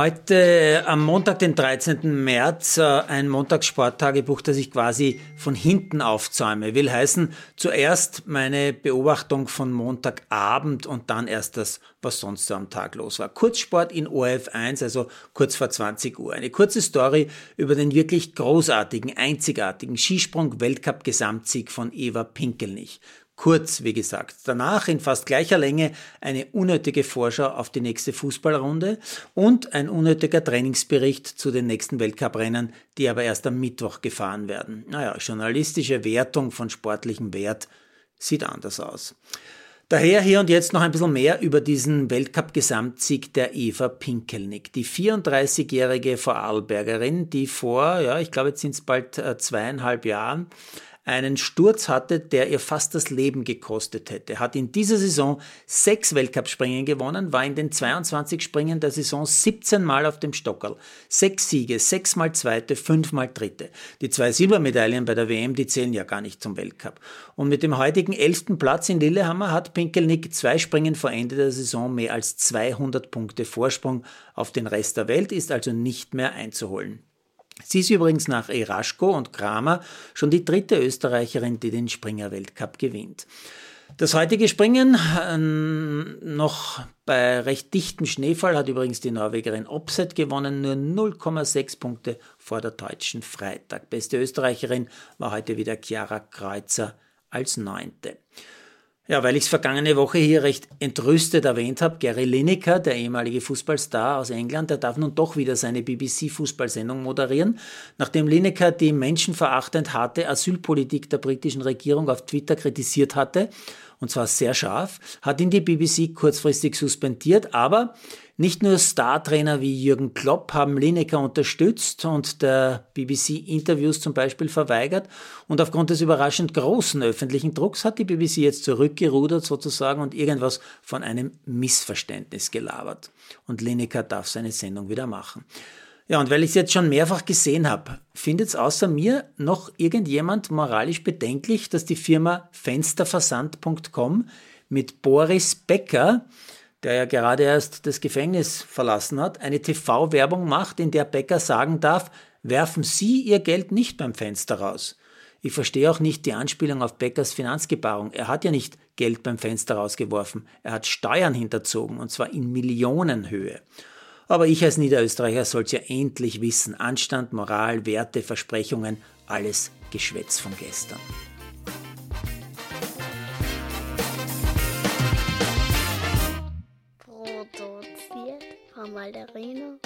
Heute äh, am Montag, den 13. März, äh, ein Montagssporttagebuch, das ich quasi von hinten aufzäume. Will heißen, zuerst meine Beobachtung von Montagabend und dann erst das, was sonst so am Tag los war. Kurzsport in ORF 1, also kurz vor 20 Uhr. Eine kurze Story über den wirklich großartigen, einzigartigen Skisprung-Weltcup-Gesamtsieg von Eva Pinkelnich. Kurz, wie gesagt. Danach in fast gleicher Länge eine unnötige Vorschau auf die nächste Fußballrunde und ein unnötiger Trainingsbericht zu den nächsten Weltcuprennen, die aber erst am Mittwoch gefahren werden. Naja, journalistische Wertung von sportlichem Wert sieht anders aus. Daher hier und jetzt noch ein bisschen mehr über diesen Weltcup-Gesamtsieg der Eva Pinkelnick, die 34-jährige Vorarlbergerin, die vor, ja, ich glaube, jetzt sind es bald äh, zweieinhalb Jahren, einen Sturz hatte, der ihr fast das Leben gekostet hätte. Hat in dieser Saison sechs Weltcup-Springen gewonnen, war in den 22 Springen der Saison 17 Mal auf dem Stockerl. Sechs Siege, sechsmal Zweite, fünfmal Dritte. Die zwei Silbermedaillen bei der WM, die zählen ja gar nicht zum Weltcup. Und mit dem heutigen elften Platz in Lillehammer hat Pinkelnick zwei Springen vor Ende der Saison mehr als 200 Punkte Vorsprung auf den Rest der Welt, ist also nicht mehr einzuholen. Sie ist übrigens nach Eraschko und Kramer schon die dritte Österreicherin, die den Springer-Weltcup gewinnt. Das heutige Springen, äh, noch bei recht dichtem Schneefall, hat übrigens die Norwegerin Opset gewonnen, nur 0,6 Punkte vor der deutschen Freitag. Beste Österreicherin war heute wieder Chiara Kreuzer als Neunte. Ja, weil ich es vergangene Woche hier recht entrüstet erwähnt habe, Gary Lineker, der ehemalige Fußballstar aus England, der darf nun doch wieder seine BBC-Fußballsendung moderieren, nachdem Lineker die menschenverachtend harte Asylpolitik der britischen Regierung auf Twitter kritisiert hatte und zwar sehr scharf, hat ihn die BBC kurzfristig suspendiert, aber nicht nur Startrainer wie Jürgen Klopp haben Lineker unterstützt und der BBC Interviews zum Beispiel verweigert und aufgrund des überraschend großen öffentlichen Drucks hat die BBC jetzt zurückgerudert sozusagen und irgendwas von einem Missverständnis gelabert. Und Lineker darf seine Sendung wieder machen. Ja, und weil ich es jetzt schon mehrfach gesehen habe, findet es außer mir noch irgendjemand moralisch bedenklich, dass die Firma Fensterversand.com mit Boris Becker, der ja gerade erst das Gefängnis verlassen hat, eine TV-Werbung macht, in der Becker sagen darf, werfen Sie Ihr Geld nicht beim Fenster raus. Ich verstehe auch nicht die Anspielung auf Beckers Finanzgebarung. Er hat ja nicht Geld beim Fenster rausgeworfen. Er hat Steuern hinterzogen, und zwar in Millionenhöhe. Aber ich als Niederösterreicher soll es ja endlich wissen. Anstand, Moral, Werte, Versprechungen, alles Geschwätz von gestern. Produziert von Malderino